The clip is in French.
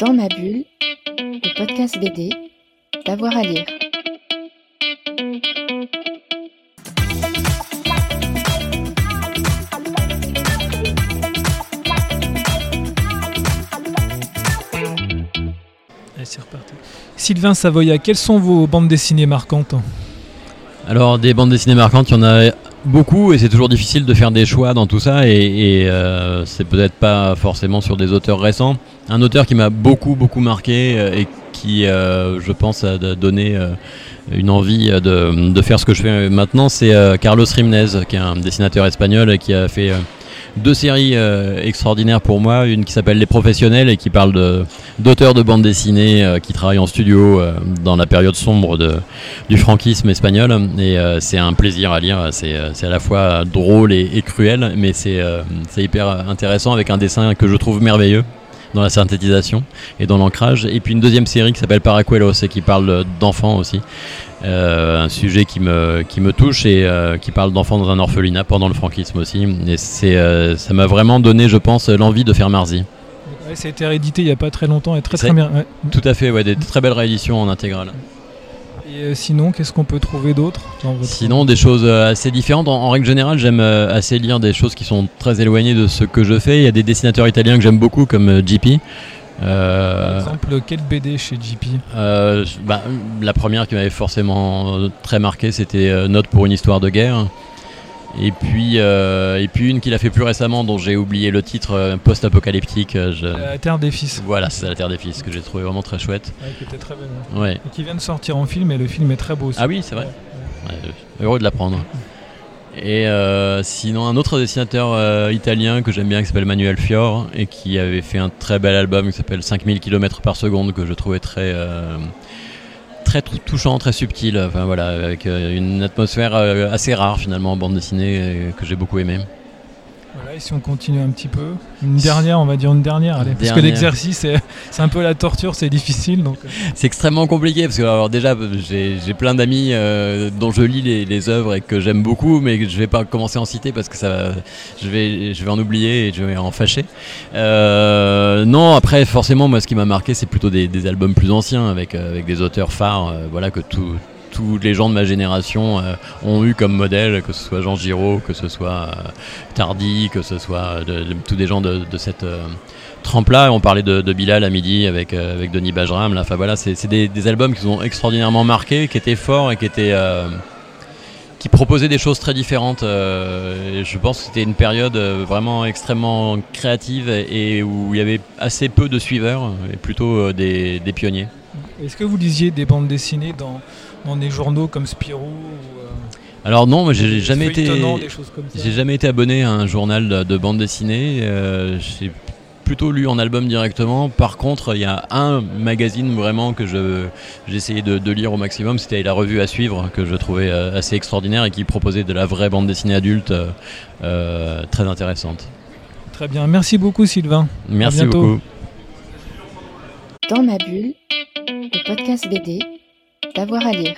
Dans ma bulle, le podcast BD, d'avoir à lire. Allez, c'est reparti. Sylvain Savoya, quelles sont vos bandes dessinées marquantes? Alors des bandes dessinées marquantes, il y en a beaucoup et c'est toujours difficile de faire des choix dans tout ça et, et, euh, c'est peut-être pas forcément sur des auteurs récents. Un auteur qui m'a beaucoup beaucoup marqué euh, et qui euh, je pense a donné euh, une envie de, de, faire ce que je fais maintenant, c'est euh, Carlos Rimnez qui est un dessinateur espagnol et qui a fait euh, deux séries euh, extraordinaires pour moi, une qui s'appelle Les Professionnels et qui parle d'auteurs de bandes dessinées euh, qui travaillent en studio euh, dans la période sombre du franquisme espagnol. Et c'est un plaisir à lire, c'est, à la fois drôle et, cruel, mais c'est, c'est hyper intéressant avec un dessin que je trouve merveilleux dans la synthétisation et dans l'ancrage. Et puis une deuxième série qui s'appelle Paracuelos et qui parle d'enfants aussi. Euh, un sujet qui me, qui me touche et euh, qui parle d'enfants dans un orphelinat pendant le franquisme aussi. Et c'est, euh, ça m'a vraiment donné, je pense, l'envie de faire Marzi. ouais, Ça a été réédité il n'y a pas très longtemps et très très bien. ouais. Tout à fait, ouais, des très belles rééditions en intégrale. Et sinon, qu'est-ce qu'on peut trouver d'autre Sinon, des choses assez différentes. En, en règle générale, j'aime assez lire des choses qui sont très éloignées de ce que je fais. Il y a des dessinateurs italiens que j'aime beaucoup, comme JP. Par Euh, exemple, quel BD chez JP Euh, bah, la première qui m'avait forcément très marqué, c'était euh, Note pour une histoire de guerre. Et puis, euh, et puis une qu'il a fait plus récemment, dont j'ai oublié le titre, euh, post-apocalyptique. je- La Terre des Fils, Voilà, c'est La Terre des Fils, que j'ai trouvé vraiment très chouette. ouais, qui était très belle. ouais. Et qui vient de sortir en film et le film est très beau aussi. Ah oui, c'est vrai. Ouais, heureux de l'apprendre. Et euh, sinon, un autre dessinateur euh, italien que j'aime bien qui s'appelle Manuel Fior et qui avait fait un très bel album qui s'appelle 5000 km par seconde que je trouvais très, euh, très tou- touchant, très subtil. Enfin voilà, avec une atmosphère assez rare finalement en bande dessinée que j'ai beaucoup aimé. Voilà, et si on continue un petit peu, une dernière, on va dire une dernière, allez. Parce que l'exercice, c'est un peu la torture, c'est difficile. Donc, euh, C'est extrêmement compliqué parce que alors déjà j'ai plein d'amis euh, dont je lis les, les œuvres et que j'aime beaucoup mais que je vais pas commencer à en citer parce que ça je vais je vais en oublier et je vais en fâcher. Euh, non après forcément moi ce qui m'a marqué c'est plutôt des, des albums plus anciens avec avec des auteurs phares euh, voilà que tout tous les gens de ma génération euh, ont eu comme modèle, que ce soit Jean Giraud, que ce soit euh, Tardy, que ce soit de- tous des gens de, cette euh, trempe-là. On parlait de, Bilal à midi avec, euh, avec Denis Bajram. Enfin, voilà, c'est des, albums qui sont extraordinairement marqués, qui étaient forts et qui étaient. euh, qui proposaient des choses très différentes. euh, je pense que c'était une période euh, vraiment extrêmement créative et, où il y avait assez peu de suiveurs et plutôt euh, des pionniers. Est-ce que vous lisiez des bandes dessinées dans, dans des journaux comme Spirou ou, euh, Alors non, moi j'ai jamais été. J'ai jamais été abonné à un journal de, de bande dessinée. euh, j'ai plutôt lu en album directement. Par contre, il y a un magazine vraiment que je j'ai essayé de, de lire au maximum. C'était la revue à suivre que je trouvais euh, assez extraordinaire et qui proposait de la vraie bande dessinée adulte euh, très intéressante. Très bien, merci beaucoup Sylvain. Merci beaucoup. Dans ma bulle, le podcast BD, d'avoir à lire.